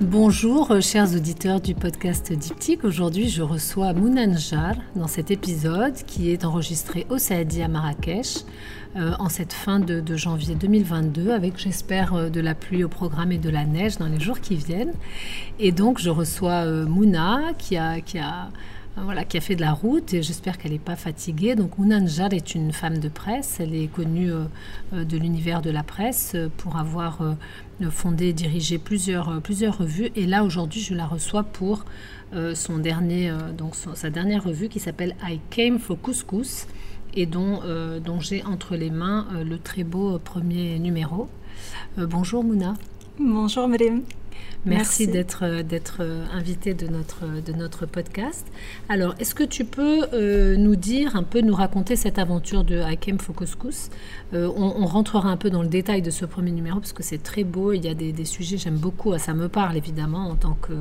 Bonjour euh, chers auditeurs du podcast Diptyque. Aujourd'hui je reçois Mounanjar dans cet épisode qui est enregistré au Saadi à Marrakech euh, en cette fin de, janvier 2022 avec j'espère euh, de la pluie au programme et de la neige dans les jours qui viennent. Et donc je reçois Mouna qui qui a voilà, qui a fait de la route et j'espère qu'elle n'est pas fatiguée. Donc Mounanjar est une femme de presse, elle est connue de l'univers de la presse pour avoir fondé et dirigé plusieurs, euh, plusieurs revues. Et là, aujourd'hui, je la reçois pour euh, son dernier, euh, donc sa dernière revue qui s'appelle I Came for Couscous et dont, dont j'ai entre les mains le très beau premier numéro. bonjour Mouna. Bonjour Madame. Merci, d'être euh, d'être euh, invité de notre de notre podcast. Alors, est-ce que tu peux euh, nous dire un peu, nous raconter cette aventure de Hakem Focuscus? On, rentrera un peu dans le détail de ce premier numéro parce que c'est très beau. Il y a des, des sujets j'aime beaucoup. Ça me parle évidemment en tant que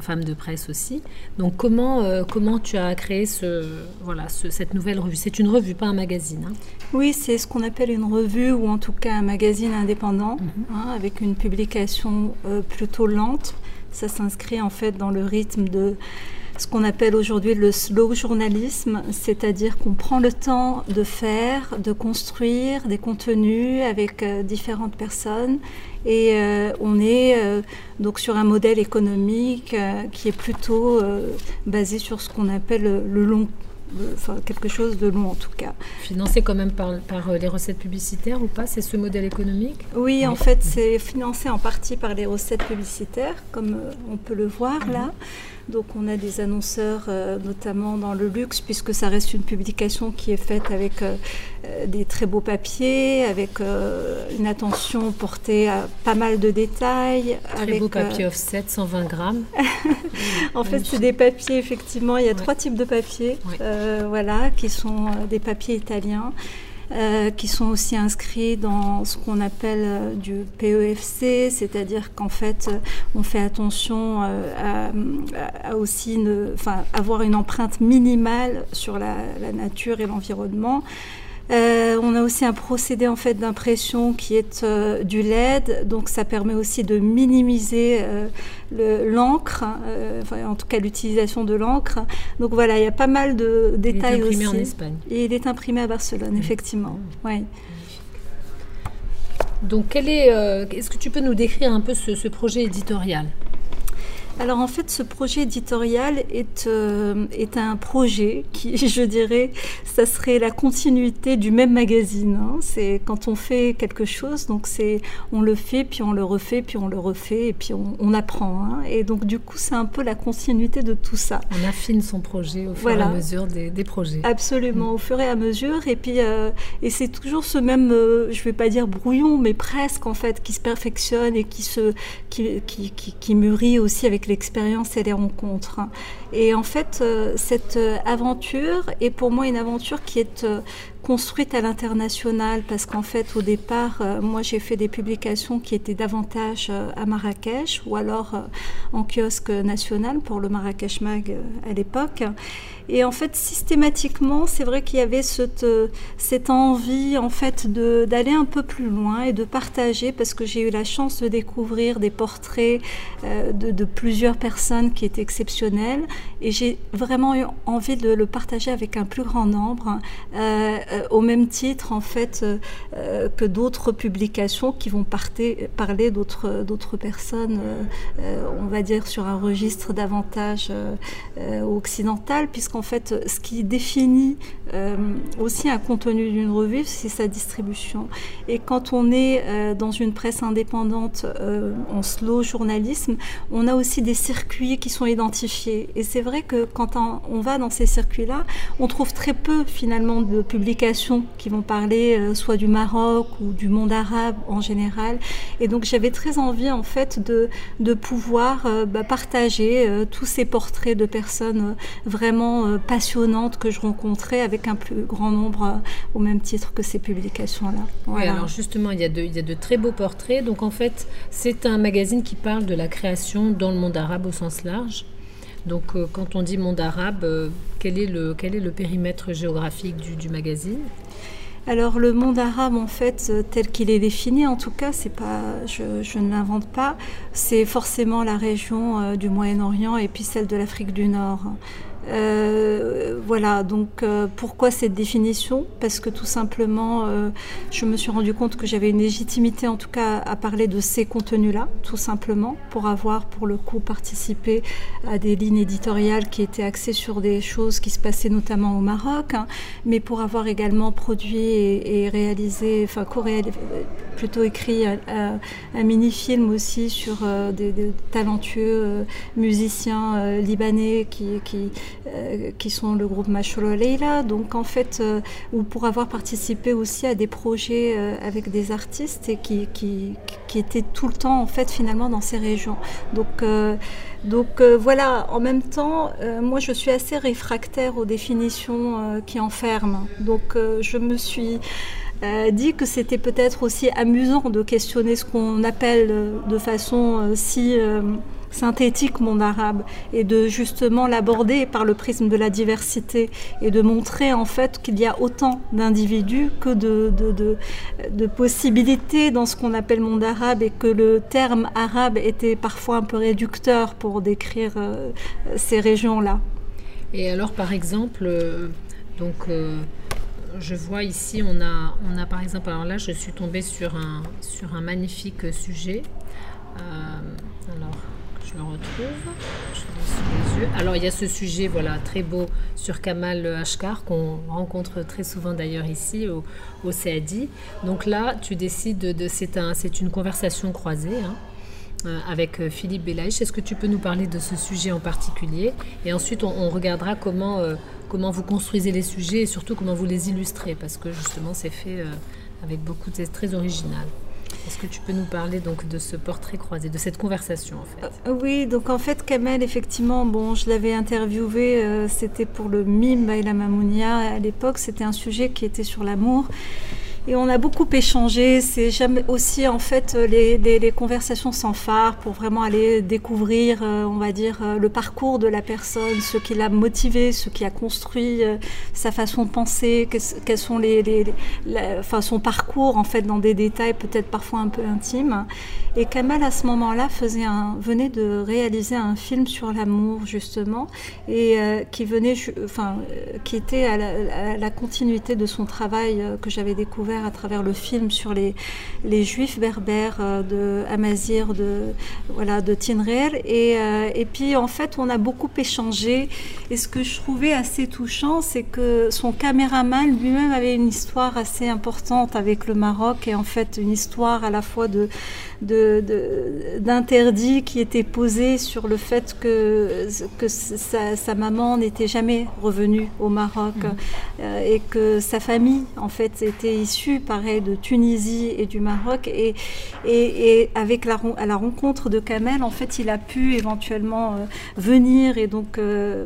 femme de presse aussi. Donc comment, euh, comment tu as créé ce, voilà, cette nouvelle revue? C'est une revue, pas un magazine. Hein? Oui, c'est ce qu'on appelle une revue ou en tout cas un magazine indépendant, mhm. hein, avec une publication euh, plutôt lente. Ça s'inscrit en fait dans le rythme de ce qu'on appelle aujourd'hui le slow journalisme, c'est-à-dire qu'on prend le temps de faire, de construire des contenus avec euh, différentes personnes et euh, on est euh, donc sur un modèle économique qui est plutôt basé sur ce qu'on appelle le long enfin quelque chose de long en tout cas. Financé quand même par, par les recettes publicitaires ou pas? C'est ce modèle économique? Oui, en fait, c'est financé en partie par les recettes publicitaires, comme on peut le voir là. Mhm. Donc on a des annonceurs, euh, notamment dans le luxe, puisque ça reste une publication qui est faite avec euh, euh, des très beaux papiers, avec une attention portée à pas mal de détails. Très avec, beau papier offset, 120 grammes. en fait, c'est des papiers, effectivement, il y a trois types de papiers, voilà, qui sont des papiers italiens. Euh, qui sont aussi inscrits dans ce qu'on appelle euh, du PEFC, c'est-à-dire qu'en fait, euh, on fait attention à, aussi ne, avoir une empreinte minimale sur la nature et l'environnement. Euh, on a aussi un procédé en fait d'impression qui est euh, du LED, donc ça permet aussi de minimiser euh, l'encre, en tout cas l'utilisation de l'encre. Donc voilà, il y a pas mal de détails aussi. Il est imprimé en Espagne. Et il est imprimé à Barcelone, effectivement. Ouais. Donc, est, est-ce que tu peux nous décrire un peu ce projet éditorial? Alors en fait, ce projet éditorial est, euh, est un projet qui, je dirais, ça serait la continuité du même magazine. Hein. C'est quand on fait quelque chose, donc c'est on le fait, puis on le refait, puis on le refait, et puis on, apprend. Hein. Et donc du coup, c'est un peu la continuité de tout ça. On affine son projet au fur et à mesure des, des projets. Absolument, au fur et à mesure. Et puis, euh, et c'est toujours ce même, euh, je vais pas dire brouillon, mais presque en fait, qui se perfectionne et qui se, qui, qui, qui, qui mûrit aussi avec l'expérience et les rencontres. Et en fait, euh, cette euh, aventure est pour moi une aventure qui est euh, construite à l'international parce qu'en fait, au départ, moi, j'ai fait des publications qui étaient davantage à Marrakech ou alors en kiosque national pour le Marrakech Mag à l'époque. Et en fait, systématiquement, c'est vrai qu'il y avait cette, cette envie, en fait, d'aller un peu plus loin et de partager, parce que j'ai eu la chance de découvrir des portraits de, de plusieurs personnes qui étaient exceptionnelles. Et j'ai vraiment eu envie de le partager avec un plus grand nombre, euh, euh, au même titre, en fait, euh, que d'autres publications qui vont parler d'autres, d'autres personnes, on va dire, sur un registre davantage occidental, puisqu'en fait, ce qui définit aussi un contenu d'une revue, c'est sa distribution. Et quand on est dans une presse indépendante en slow journalisme, on a aussi des circuits qui sont identifiés. Et c'est vrai que quand on, va dans ces circuits-là, on trouve très peu finalement de publications qui vont parler euh, soit du Maroc ou du monde arabe en général. Et donc j'avais très envie en fait de, de pouvoir euh, bah, partager euh, tous ces portraits de personnes vraiment passionnantes que je rencontrais avec un plus grand nombre au même titre que ces publications-là. Oui, alors justement, il y, a de, il y a de très beaux portraits. Donc en fait, c'est un magazine qui parle de la création dans le monde arabe au sens large. Donc euh, quand on dit monde arabe, euh, quel, est le, périmètre géographique du, magazine? Alors le monde arabe, en fait, euh, tel qu'il est défini, en tout cas, c'est pas, je ne l'invente pas, c'est forcément la région du Moyen-Orient et puis celle de l'Afrique du Nord. Euh, voilà, donc euh, pourquoi cette définition? Parce que tout simplement, euh, je me suis rendu compte que j'avais une légitimité en tout cas à parler de ces contenus-là, tout simplement, pour avoir pour le coup participé à des lignes éditoriales qui étaient axées sur des choses qui se passaient notamment au Maroc, hein, mais pour avoir également produit et, réalisé, enfin plutôt écrit un, mini-film aussi sur des, talentueux musiciens libanais qui, qui euh, qui sont le groupe Masholo Leila. Donc en fait, euh, ou pour avoir participé aussi à des projets euh, avec des artistes et qui, qui, qui, étaient tout le temps en fait finalement dans ces régions. Donc donc voilà, en même temps, moi je suis assez réfractaire aux définitions qui enferment. Donc je me suis dit que c'était peut-être aussi amusant de questionner ce qu'on appelle de façon si synthétique monde arabe et de justement l'aborder par le prisme de la diversité et de montrer en fait qu'il y a autant d'individus que de, de, de, possibilités dans ce qu'on appelle monde arabe et que le terme arabe était parfois un peu réducteur pour décrire euh, ces régions-là. Et alors par exemple, euh, donc euh, je vois ici, on a, on a par exemple, alors là je suis tombée sur un, sur un magnifique sujet. alors je le retrouve. Alors il y a ce sujet voilà très beau sur Kamal Ashkar qu'on rencontre très souvent d'ailleurs ici au, CADI. Donc là tu décides de, c'est un, c'est une conversation croisée. Hein, euh, avec euh, Philippe Belaïch. Est-ce que tu peux nous parler de ce sujet en particulier? Et ensuite, on, regardera comment, euh, comment vous construisez les sujets et surtout comment vous les illustrez, parce que justement, c'est fait avec beaucoup de... très original. Est-ce que tu peux nous parler donc de ce portrait croisé, de cette conversation en fait? Euh, Oui, donc en fait Kamel, effectivement, bon, je l'avais interviewé, euh, c'était pour le mime Baila Mamounia à l'époque, c'était un sujet qui était sur l'amour. Et on a beaucoup échangé. C'est jamais aussi en fait les, les, conversations sans phare pour vraiment aller découvrir, euh, on va dire, euh, le parcours de la personne, ce qui l'a motivé, ce qui a construit euh, sa façon de penser, quels sont enfin, son parcours en fait dans des détails peut-être parfois un peu intimes. Et Kamal à ce moment-là venait de réaliser un film sur l'amour justement et qui était à la continuité de son travail que j'avais découvert à travers le film sur les, les juifs berbères euh, de Amazir, de, voilà, de Tinrer. Et, euh, et puis en fait, on a beaucoup échangé. Et ce que je trouvais assez touchant, c'est que son caméraman lui-même avait une histoire assez importante avec le Maroc et en fait une histoire à la fois de d'interdits qui étaient posés sur le fait que, que sa, sa maman n'était jamais revenue au Maroc mmh. euh, et que sa famille en fait était issue pareil de Tunisie et du Maroc et, et, et avec la, à la rencontre de Kamel en fait il a pu éventuellement euh, venir et donc euh,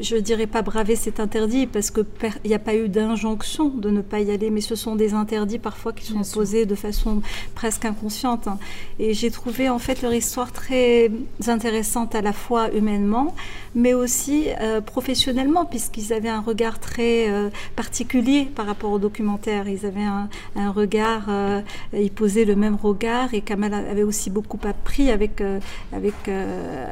je dirais pas braver cet interdit parce que il n'y a pas eu d'injonction de ne pas y aller, mais ce sont des interdits parfois qui sont posés de façon presque inconsciente. Hein. Et j'ai trouvé en fait leur histoire très intéressante à la fois humainement, mais aussi euh, professionnellement, puisqu'ils avaient un regard très euh, particulier par rapport au documentaire. Ils avaient un, un regard, euh, ils posaient le même regard, et Kamal avait aussi beaucoup appris avec avec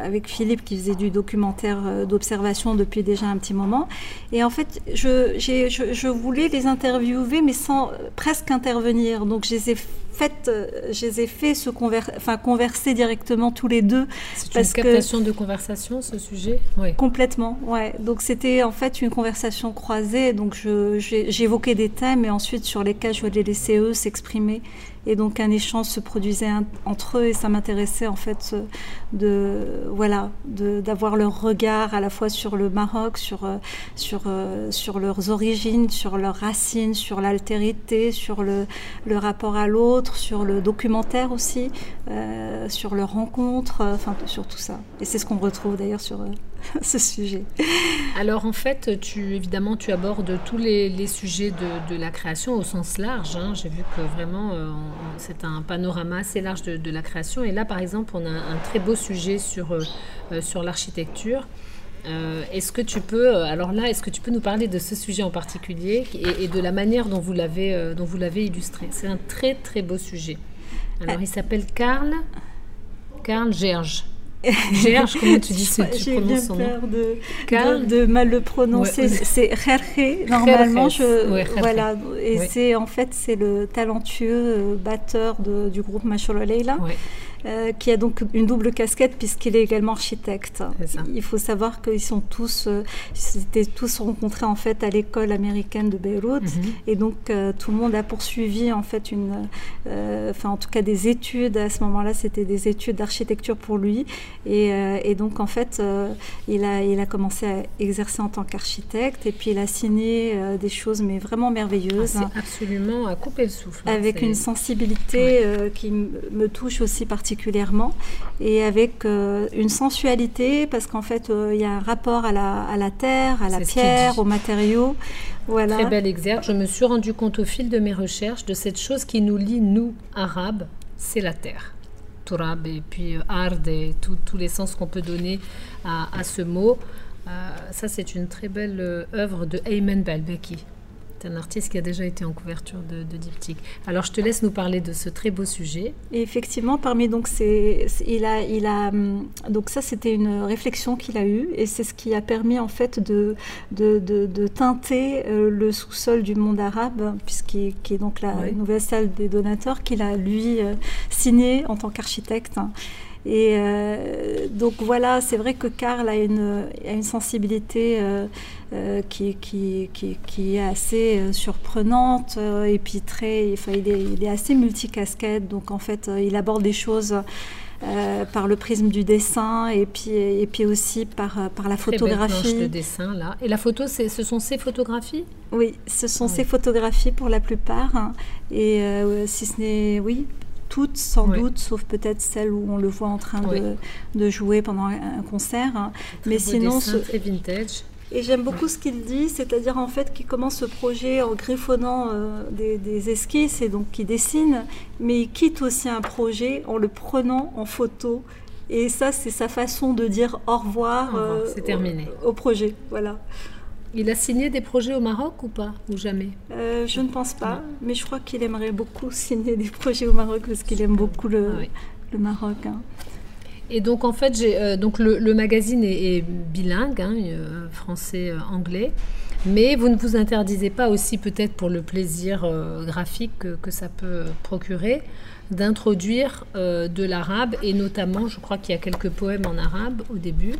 avec Philippe qui faisait du documentaire d'observation de depuis déjà un petit moment. Et en fait, je, je, je voulais les interviewer, mais sans presque intervenir. Donc, je les ai fait, euh, je les ai fait se enfin, converser directement tous les deux. C'est une captation de conversation, ce sujet oui. Complètement, ouais. Donc c'était en fait une conversation croisée. Donc j'évoquais des thèmes et ensuite sur lesquels je voulais laisser eux s'exprimer Et donc un échange se produisait entre eux et ça m'intéressait en fait de voilà d'avoir leur regard à la fois sur le Maroc, sur sur sur leurs origines, sur leurs racines, sur l'altérité, sur le, le rapport à l'autre, sur le documentaire aussi, sur leurs rencontres, enfin sur tout ça. Et c'est ce qu'on retrouve d'ailleurs sur ce sujet. Alors en fait, tu évidemment tu abordes tous les, sujets de, la création au sens large. Hein. J'ai vu que vraiment euh, c'est un panorama assez large de, la création. Et là, par exemple, on a un très beau sujet sur euh, euh, sur l'architecture. est-ce que tu peux, alors là, est-ce que tu peux nous parler de ce sujet en particulier et, de la manière dont vous l'avez dont vous l'avez illustré? C'est un très très beau sujet. Alors il s'appelle Karl Karl Gerge. Gerge, comment tu dis tu J'ai bien peur de, de, mal le prononcer. C'est Jerje, normalement. Je, voilà. Et c'est en fait c'est le talentueux euh, batteur de, du groupe Macholo Leila. Euh, qui a donc une double casquette puisqu'il est également architecte. Il faut savoir qu'ils sont tous, euh, étaient tous rencontrés en fait à l'école américaine de Beyrouth mhm. et donc euh, tout le monde a poursuivi en fait une, enfin en tout cas des études à ce moment-là, c'était des études d'architecture pour lui et, et, donc en fait il a il a commencé à exercer en tant qu'architecte et puis il a signé des choses mais vraiment merveilleuses. Ah, absolument à couper le souffle. Hein, Avec une sensibilité qui me touche aussi particulièrement particulièrement, et avec euh, une sensualité, parce qu'en fait, euh, il y a un rapport à la, à la terre, à la pierre, aux matériaux. Voilà. Très bel exergue. Je me suis rendu compte au fil de mes recherches de cette chose qui nous lie, nous, arabes, c'est la terre. Tourab et puis euh, ard et tous les sens qu'on peut donner à, à ce mot. ça, c'est une très belle œuvre de Ayman Balbeki. C'est un artiste qui a déjà été en couverture de, de, Diptyque. Alors je te laisse nous parler de ce très beau sujet. Et effectivement, parmi donc c'est il a il a hum, donc ça c'était une réflexion qu'il a eue et c'est ce qui a permis en fait de de, de, teinter euh, le sous-sol du monde arabe puisqu'il qui est donc la nouvelle salle des donateurs qu'il a lui euh, signé en tant qu'architecte. Et euh, donc voilà, c'est vrai que Karl a une, a une sensibilité euh, euh, qui, qui, qui, qui, est assez surprenante et puis très, enfin, il, est, il est assez multicasquette. Donc en fait, il aborde des choses. par le prisme du dessin et puis, et puis aussi par, par la photographie. Très de dessin là. Et la photo, ce sont ses photographies? Oui, ce sont ses photographies pour la plupart. Hein. Et si ce n'est, oui, toutes sans doute, sauf peut-être celle où on le voit en train de, de, jouer pendant un, concert. Hein. Mais sinon, ce... très vintage. Et j'aime beaucoup ce qu'il dit, c'est-à-dire en fait qu'il commence ce projet en griffonnant euh, des, esquisses et donc qui dessine, mais il quitte aussi un projet en le prenant en photo. Et ça, c'est sa façon de dire au revoir, euh, terminé. Au, au, projet. Voilà. Il a signé des projets au Maroc ou pas Ou jamais? Euh, Je ne pense pas, mais je crois qu'il aimerait beaucoup signer des projets au Maroc parce qu'il aime beaucoup le, ah le Maroc. Hein. Et donc en fait, euh, donc le, magazine est, bilingue, hein, euh, français-anglais, mais vous ne vous interdisez pas aussi peut-être pour le plaisir graphique que, que, ça peut procurer d'introduire de l'arabe et notamment, je crois qu'il y a quelques poèmes en arabe au début.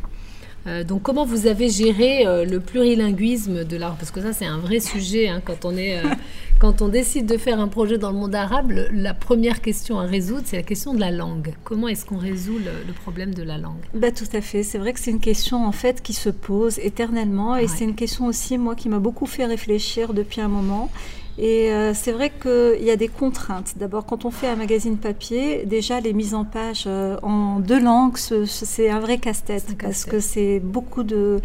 Euh, donc comment vous avez géré euh, le plurilinguisme de l'art Parce que ça c'est un vrai sujet hein, quand, on est, euh, quand on décide de faire un projet dans le monde arabe. la première question à résoudre c'est la question de la langue. Comment est-ce qu'on résout le, problème de la langue? Bah, Tout à fait. C'est vrai que c'est une question en fait qui se pose éternellement et c'est une question aussi moi qui m'a beaucoup fait réfléchir depuis un moment. Et euh, c'est vrai qu'il y a des contraintes. D'abord, quand on fait un magazine papier, déjà les mises en page euh, en deux langues, c'est un vrai casse-tête parce que c'est beaucoup de,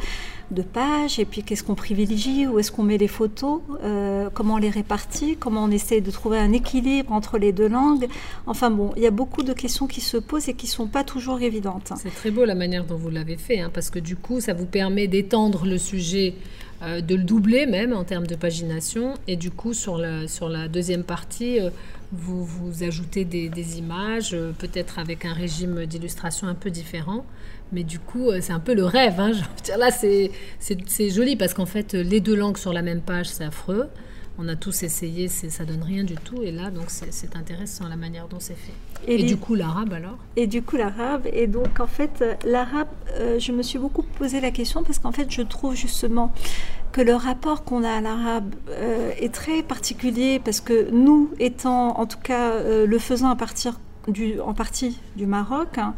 de, pages. Et puis, qu'est-ce qu'on privilégie? Où est-ce qu'on met les photos? Euh, Comment on les répartit? Comment on essaie de trouver un équilibre entre les deux langues? Enfin bon, il y a beaucoup de questions qui se posent et qui ne sont pas toujours évidentes. C'est très beau la manière dont vous l'avez fait, hein, parce que du coup, ça vous permet d'étendre le sujet euh, de le doubler même en termes de pagination. Et du coup, sur la, sur la deuxième partie, euh, vous, vous ajoutez des, images, euh, peut-être avec un régime d'illustration un peu différent. Mais du coup, c'est un peu le rêve. Hein, là, c'est joli parce qu'en fait, les deux langues sur la même page, c'est affreux. On a tous essayé, ça donne rien du tout. Et là, donc, c'est intéressant la manière dont c'est fait. Et, du coup, l'arabe alors? Et du coup, l'arabe. Et donc, en fait, l'arabe, euh, je me suis beaucoup posé la question parce qu'en fait, je trouve justement que le rapport qu'on a à l'arabe euh, est très particulier parce que nous, étant en tout cas euh, le faisant à partir du, en partie du Maroc, hein,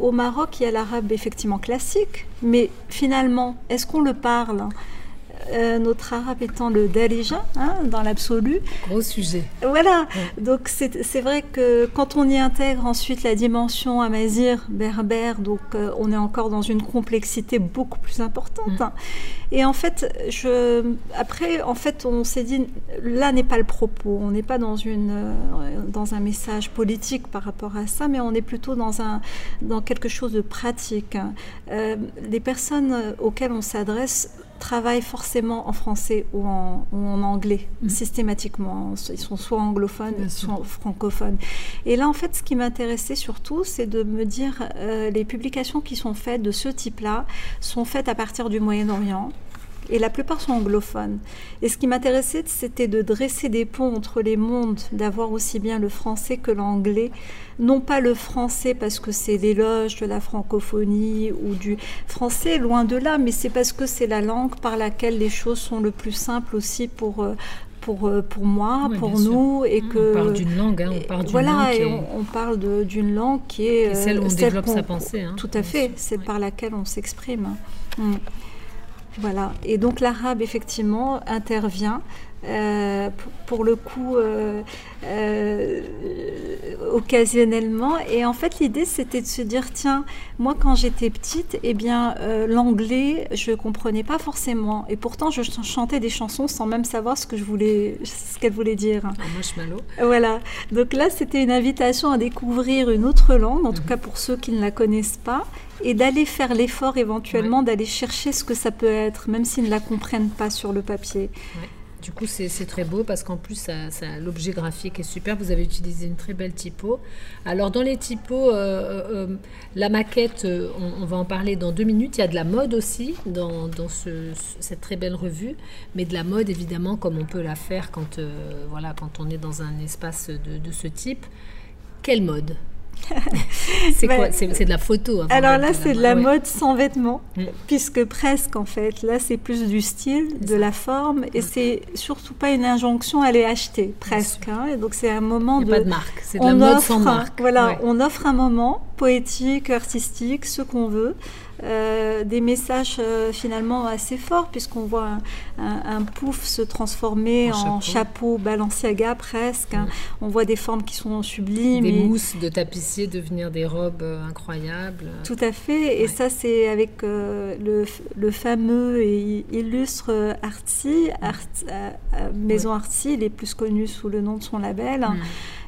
au Maroc, il y a l'arabe effectivement classique, mais finalement, est-ce qu'on le parle? Euh, notre arabe étant le darija, hein, dans l'absolu. Gros sujet. Voilà, donc c'est vrai que quand on y intègre ensuite la dimension amazir, berbère, donc euh, on est encore dans une complexité beaucoup plus importante. Mm. Et en fait, je, après, en fait, on s'est dit, là n'est pas le propos, on n'est pas dans, une, euh, dans un message politique par rapport à ça, mais on est plutôt dans, un, dans quelque chose de pratique. les personnes auxquelles on s'adresse travaillent forcément en français ou en, anglais, mm. systématiquement. Ils sont soit anglophones, soit francophones. Et là, en fait, ce qui m'intéressait surtout, c'est de me dire, euh, les publications qui sont faites de ce type-là sont faites à partir du Moyen-Orient et la plupart sont anglophones. Et ce qui m'intéressait, c'était de dresser des ponts entre les mondes, d'avoir aussi bien le français que l'anglais. Non pas le français parce que c'est l'éloge de la francophonie ou du français, loin de là, mais c'est parce que c'est la langue par laquelle les choses sont le plus simples aussi pour, euh, pour, euh, pour moi, pour nous. Et que, on parle d'une langue, hein, on parle d'une voilà, langue. et on, parle d'une langue qui est. celle où on développe sa pensée. Hein, tout à fait, c'est par laquelle on s'exprime. Mm. Voilà. Et donc l'arabe, effectivement, intervient. Euh, pour, le coup, euh, euh, occasionnellement. Et en fait, l'idée, c'était de se dire, tiens, moi, quand j'étais petite, eh bien, l'anglais, je ne comprenais pas forcément. Et pourtant, je chantais des chansons sans même savoir ce que je voulais, ce qu'elles voulaient dire. Un Voilà. Donc là, c'était une invitation à découvrir une autre langue, en tout mhm. cas pour ceux qui ne la connaissent pas et d'aller faire l'effort éventuellement d'aller chercher ce que ça peut être, même s'ils ne la comprennent pas sur le papier. Du coup, c'est très beau parce qu'en plus, l'objet graphique est super. Vous avez utilisé une très belle typo. Alors, dans les typos, euh, euh, euh, la maquette, on, va en parler dans deux minutes. Il y a de la mode aussi dans, cette très belle revue, mais de la mode, évidemment, comme on peut la faire quand on est dans un espace de, de ce type. Quelle mode? C'est quoi C'est de la photo. Hein, alors là, c'est de la mode sans vêtements, mm. puisque presque en fait. Là, c'est plus du style, de la forme, et c'est surtout pas une injonction à aller acheter, presque. Hein. et donc c'est un moment de. Pas de marque, c'est de la mode sans marque. Voilà, on offre un moment poétique, artistique, ce qu'on veut. Euh, des messages euh, finalement assez forts, puisqu'on voit un, pouf se transformer en, chapeau. Balenciaga presque. Hein. On voit des formes qui sont sublimes. Des mousses de tapissier devenir des robes euh, incroyables. Tout à fait. Et ça, c'est avec le, le, fameux et illustre Artsy, Maison Artsy, il est plus connu sous le nom de son label. Mm.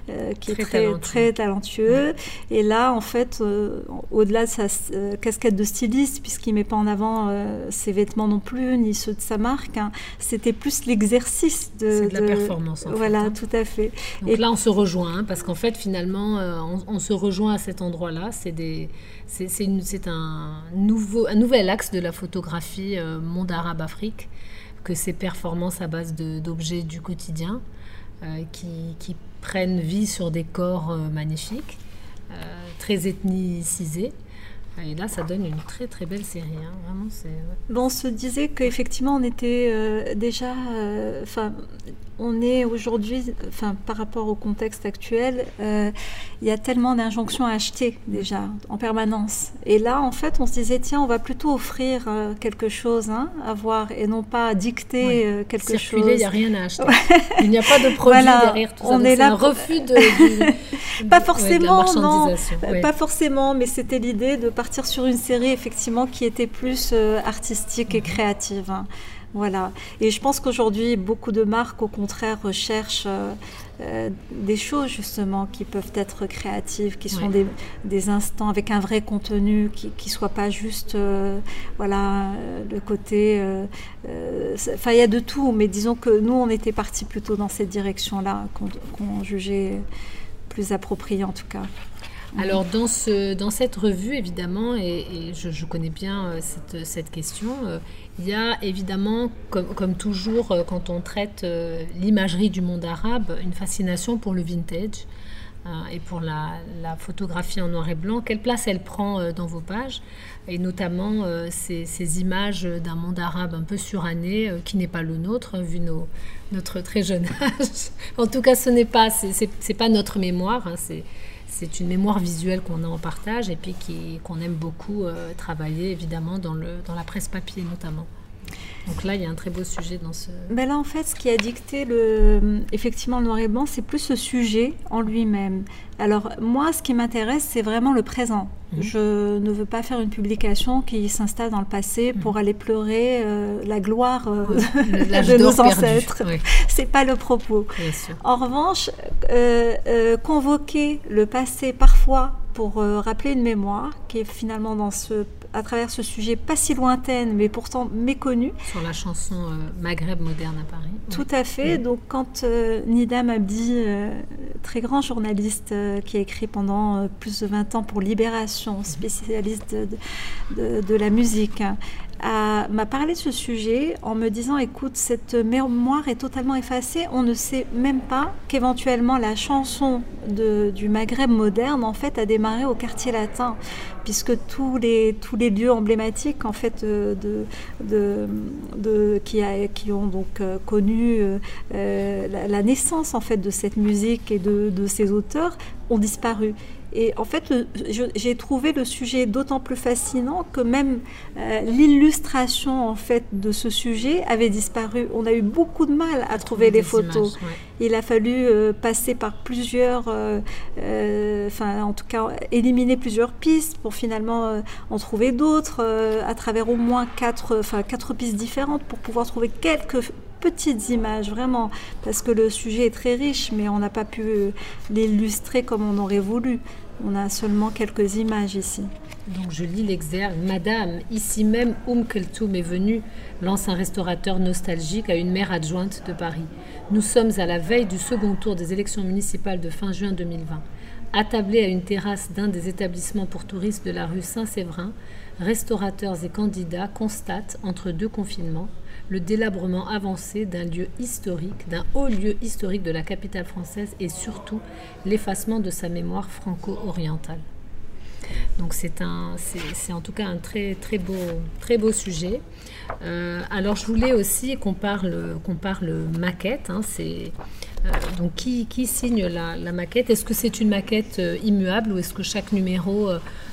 Euh, qui est très, très talentueux. Et là, en fait, euh, au-delà de sa euh, casquette de styliste, puisqu'il ne met pas en avant ses vêtements non plus, ni ceux de sa marque, hein, c'était plus l'exercice de, de, la performance. En voilà, fait, hein. tout à fait. Donc et là, on se rejoint, hein, parce qu'en fait, finalement, on, se rejoint à cet endroit-là. C'est des c'est un, nouveau, un nouvel axe de la photographie monde arabe Afrique que ces performances à base d'objets du quotidien qui, qui prennent vie sur des corps euh, magnifiques, euh, très ethnicisés. Et là, ça donne une très très belle série. Hein. Vraiment. Bon, on se disait qu'effectivement, on était euh, déjà. On est aujourd'hui, enfin, par rapport au contexte actuel, euh, il y a tellement d'injonctions à acheter déjà en permanence. Et là, en fait, on se disait tiens, on va plutôt offrir euh, quelque chose hein, à voir et non pas dicter euh, quelque chose. il n'y a rien à acheter. il n'y a pas de produit derrière tout ça. On est là un refus de, pas forcément, non, pas forcément, mais c'était l'idée de partir sur une série effectivement qui était plus artistique et mhm. créative. Hein. Voilà. Et je pense qu'aujourd'hui, beaucoup de marques, au contraire, recherchent euh, euh, des choses justement qui peuvent être créatives, qui sont des, instants avec un vrai contenu, qui ne soient pas juste, euh, voilà, le côté. Enfin, il y a de tout, mais disons que nous, on était partis plutôt dans cette direction-là, qu'on jugeait plus appropriée en tout cas. Alors dans, ce, dans cette revue, évidemment, et, je, connais bien cette, cette question, il y a évidemment, comme, toujours, euh, quand on traite euh, l'imagerie du monde arabe, une fascination pour le vintage. et pour la, photographie en noir et blanc, quelle place elle prend dans vos pages? Et notamment ces, images d'un monde arabe un peu suranné qui n'est pas le nôtre vu nos, notre très jeune âge. en tout cas, ce n'est pas, c'est pas notre mémoire, hein, une mémoire visuelle qu'on a en partage et puis qu'on aime beaucoup travailler évidemment dans, le, dans la presse papier notamment. Donc là, il y a un très beau sujet dans ce. Ben là, en fait, ce qui a dicté le, effectivement le noir et blanc, c'est plus ce sujet en lui-même. Alors moi, ce qui m'intéresse, c'est vraiment le présent. Mhm. Je ne veux pas faire une publication qui s'installe dans le passé mhm. pour aller pleurer euh, la gloire euh, de nos ancêtres. Oui. C'est pas le propos. En revanche, euh, convoquer le passé parfois pour rappeler une mémoire qui est finalement dans ce à travers ce sujet pas si lointaine, mais pourtant méconnue. Sur la chanson euh, Maghreb moderne à Paris. Tout à fait. Donc quand euh, Nida Mabdi, euh, très grand journaliste qui a écrit pendant plus de 20 ans pour Libération, spécialiste de, de la musique, hein, m'a parlé de ce sujet en me disant écoute, cette mémoire est totalement effacée. On ne sait même pas qu'éventuellement la chanson de, du Maghreb moderne en fait a démarré au quartier latin, puisque tous les, tous les lieux emblématiques en fait de, de, qui, ont donc euh, connu euh, la, naissance en fait de cette musique et de, de ces auteurs ont disparu. Et en fait, j'ai trouvé le sujet d'autant plus fascinant que même euh, l'illustration en fait de ce sujet avait disparu. On a eu beaucoup de mal à trouver les photos. Il a fallu euh, passer par plusieurs, euh, enfin en tout cas éliminer plusieurs pistes pour finalement en trouver d'autres à travers au moins quatre, enfin quatre pistes différentes pour pouvoir trouver quelques petites images, vraiment, parce que le sujet est très riche, mais on n'a pas pu l'illustrer comme on aurait voulu. On a seulement quelques images ici. Donc je lis l'exergue. Madame, ici même, Oum Keltoum est venu, lance un restaurateur nostalgique à une maire adjointe de Paris. Nous sommes à la veille du second tour des élections municipales de fin juin 2020. Attablés à une terrasse d'un des établissements pour touristes de la rue Saint-Séverin, restaurateurs et candidats constatent, entre deux confinements, le délabrement avancé d'un lieu historique, d'un haut lieu historique de la capitale française et surtout l'effacement de sa mémoire franco-orientale. Donc c'est un, c'est en tout cas un très très beau, très beau sujet. Euh, alors je voulais aussi qu'on parle, qu'on parle maquette. Hein, c'est euh, donc qui, qui signe la, maquette? Est-ce que c'est une maquette euh, immuable ou est-ce que chaque numéro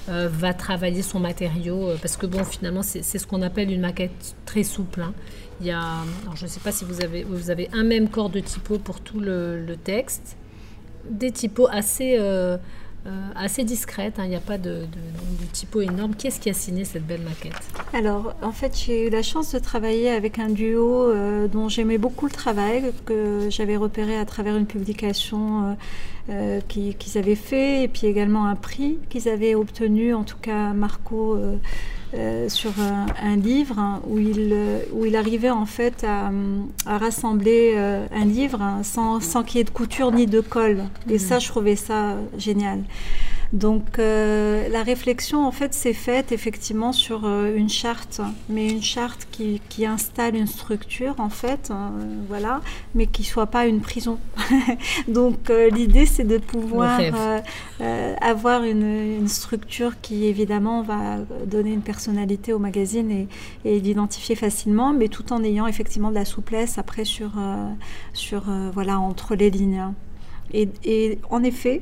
va travailler son matériau Parce que bon, finalement, c'est ce qu'on appelle une maquette très souple. Hein. Il y a, je ne sais pas si vous avez, vous avez un même corps de typo pour tout le, texte, des typos assez, euh, euh, assez discrètes, hein. il n'y a pas de, typo énorme. Qui est-ce qui a signé cette belle maquette? Alors, en fait, j'ai eu la chance de travailler avec un duo euh, dont j'aimais beaucoup le travail, que j'avais repéré à travers une publication qu'ils avaient fait, et puis également un prix qu'ils avaient obtenu, en tout cas Marco euh, sur un, livre hein, où, il, euh, où il arrivait en fait à, rassembler euh, un livre hein, sans, sans qu'il y ait de couture ni de colle. Et ça, je trouvais ça génial. Donc euh, la réflexion en fait s'est faite effectivement sur euh, une charte, mais une charte qui, installe une structure en fait, hein, voilà, mais qui soit pas une prison. Donc euh, l'idée c'est de pouvoir avoir une, structure qui évidemment va donner une personnalité au magazine et, et l'identifier facilement, mais tout en ayant effectivement de la souplesse après sur, sur voilà entre les lignes. Et, et en effet,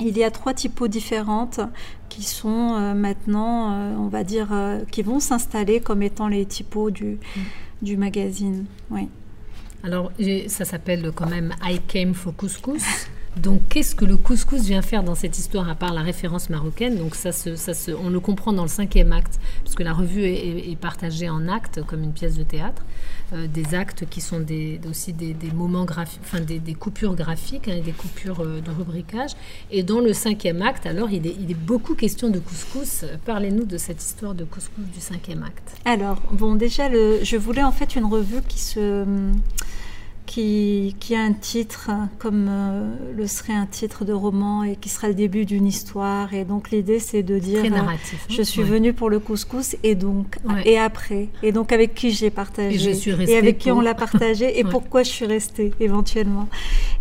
il y a trois typos différentes qui sont euh, maintenant, euh, on va dire, euh, qui vont s'installer comme étant les typos du, mm. du magazine. Oui. Alors, ça s'appelle quand même I Came for Couscous. Donc, qu'est-ce que le couscous vient faire dans cette histoire, à part la référence marocaine? Donc, ça, ça on le comprend dans le cinquième acte, puisque la revue est, partagée en actes, comme une pièce de théâtre. Euh, des actes qui sont aussi des, moments graphiques, enfin des, coupures graphiques, hein, des coupures euh, de rubricage. Et dans le cinquième acte, alors, il est, beaucoup question de couscous. Parlez-nous de cette histoire de couscous du cinquième acte. Alors, bon, déjà, je voulais en fait une revue qui se qui, qui, a un titre comme euh, le serait un titre de roman et qui sera le début d'une histoire. Et donc l'idée c'est de dire narratif, hein. je suis venue pour le couscous et donc et après et donc avec qui j'ai partagé et, je suis restée et avec qui on l'a partagé et pourquoi je suis restée éventuellement.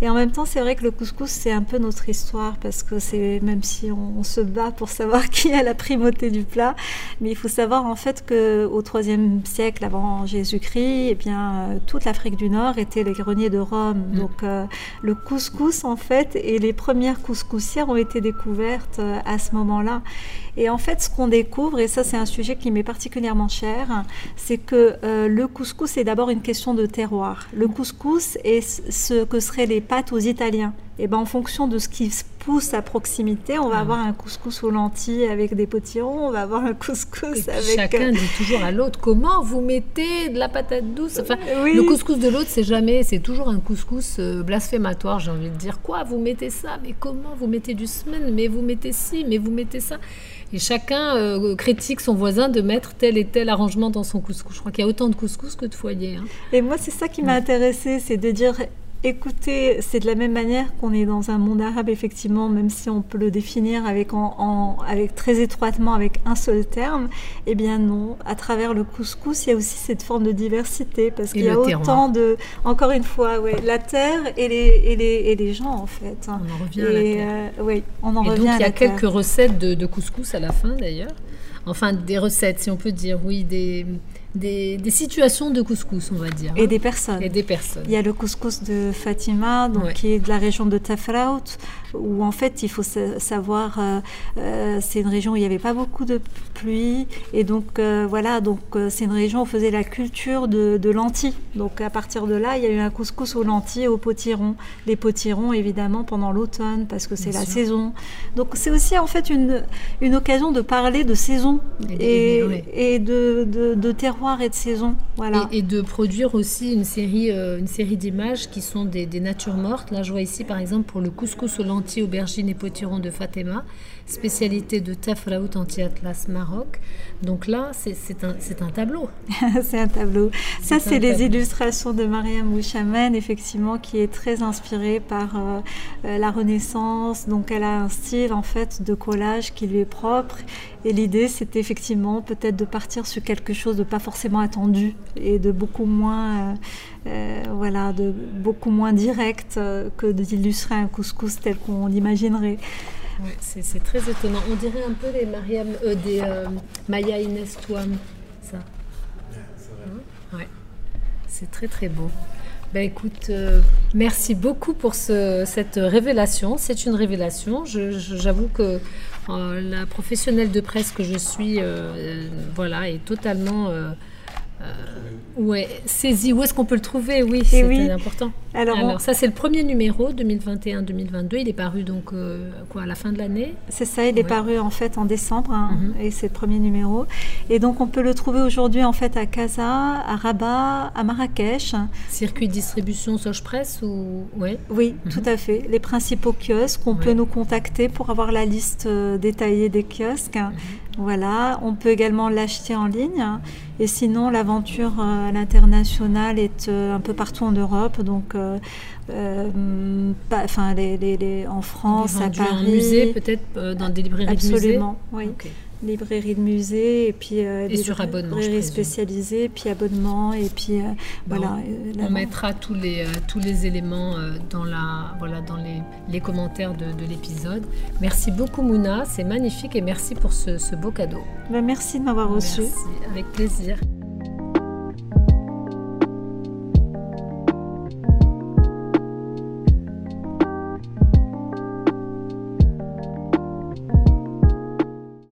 Et en même temps c'est vrai que le couscous c'est un peu notre histoire parce que c'est même si on, on, se bat pour savoir qui a la primauté du plat, mais il faut savoir en fait que au IIIe siècle avant Jésus-Christ, eh bien euh, toute l'Afrique du Nord était les greniers de Rome. Mm. Donc euh, le couscous en fait et les premières couscoussières ont été découvertes euh, à ce moment-là. Et en fait, ce qu'on découvre, et ça c'est un sujet qui m'est particulièrement cher, c'est que euh, le couscous est d'abord une question de terroir. Le couscous est ce que seraient les pâtes aux Italiens. Et ben, en fonction de ce qui se pousse à proximité, on va avoir un couscous aux lentilles avec des potirons, on va avoir un couscous et avec... Chacun dit toujours à l'autre comment vous mettez de la patate douce? Enfin, oui. le couscous de l'autre, c'est jamais, c'est toujours un couscous euh, blasphématoire, j'ai envie de dire. Quoi, vous mettez ça? Mais comment? Vous mettez du semaine Mais vous mettez ci Mais vous mettez ça et chacun euh, critique son voisin de mettre tel et tel arrangement dans son couscous. Je crois qu'il y a autant de couscous que de foyers. Hein. Et moi, c'est ça qui m'a intéressée, c'est de dire Écoutez, c'est de la même manière qu'on est dans un monde arabe, effectivement, même si on peut le définir avec, en, en, avec très étroitement avec un seul terme. Eh bien non, à travers le couscous, il y a aussi cette forme de diversité, parce qu'il y a autant de... Encore une fois, ouais, la terre et les, et, les, et les gens, en fait. On en revient et, à la terre. Euh, oui, on en et revient donc, à il y a quelques recettes de, de couscous à la fin, d'ailleurs. Enfin, des recettes, si on peut dire, oui, des... Des, des, situations de couscous, on va dire. Et hein. des personnes. Et des personnes. Il y a le couscous de Fatima, donc, ouais. qui est de la région de Tafraout, où en fait, il faut savoir, euh, euh, c'est une région où il n'y avait pas beaucoup de pluie. Et donc, euh, voilà, donc c'est une région où on faisait la culture de, de, lentilles. Donc, à partir de là, il y a eu un couscous aux lentilles et aux potirons. Les potirons, évidemment, pendant l'automne, parce que c'est la sûr. saison. Donc, c'est aussi, en fait, une, une occasion de parler de saison et, et, oui. et de, de, de terroir et de saison. Voilà. Et, et, de produire aussi une série, euh, une série d'images qui sont des, des, natures mortes. Là, je vois ici, par exemple, pour le couscous aux lentilles, aubergines et potirons de Fatima, spécialité de Tafraout Anti-Atlas Maroc. Donc là, c'est un, un, tableau. c'est un tableau. Ça, c'est les illustrations de Mariam Mouchamen, effectivement, qui est très inspirée par euh, euh, la Renaissance. Donc, elle a un style, en fait, de collage qui lui est propre. Et l'idée, c'était effectivement peut-être de partir sur quelque chose de pas forcément attendu et de beaucoup moins, euh, euh, voilà, de beaucoup moins direct que d'illustrer un couscous tel qu'on l'imaginerait. Ouais, c'est très étonnant. On dirait un peu les Mariam, des Maya Inès Touam, ça. Hein ouais. C'est très très beau. Ben écoute, euh, merci beaucoup pour ce, cette révélation. C'est une révélation. J'avoue que euh, la professionnelle de presse que je suis, euh, voilà, est totalement ouais, saisie. Où est-ce qu'on peut le trouver? Oui, c'est oui. important. Alors, Alors on... ça, c'est le premier numéro 2021-2022. Il est paru donc quoi à la fin de l'année C'est ça. Il est ouais. paru en fait en décembre hein, mm -hmm. et c'est le premier numéro. Et donc on peut le trouver aujourd'hui en fait à Casa, à Rabat, à Marrakech. Circuit de distribution Soche Presse ou ouais. Oui, mm -hmm. tout à fait. Les principaux kiosques. On ouais. peut nous contacter pour avoir la liste euh, détaillée des kiosques. Mm -hmm. Voilà. On peut également l'acheter en ligne. Et sinon, l'aventure euh, à l'international est euh, un peu partout en Europe. Donc euh, enfin, les, les, les, en France, à Paris. En musée, peut-être dans des librairies Absolument, de musée oui. Okay. Librairie de musée et puis euh, et sur abonnement, librairie spécialisée, puis abonnement et puis euh, bon, voilà. On mettra tous les tous les éléments dans la voilà dans les, les commentaires de, de l'épisode. Merci beaucoup Mouna, c'est magnifique et merci pour ce, ce beau cadeau. Ben, merci de m'avoir reçu. Merci, avec plaisir.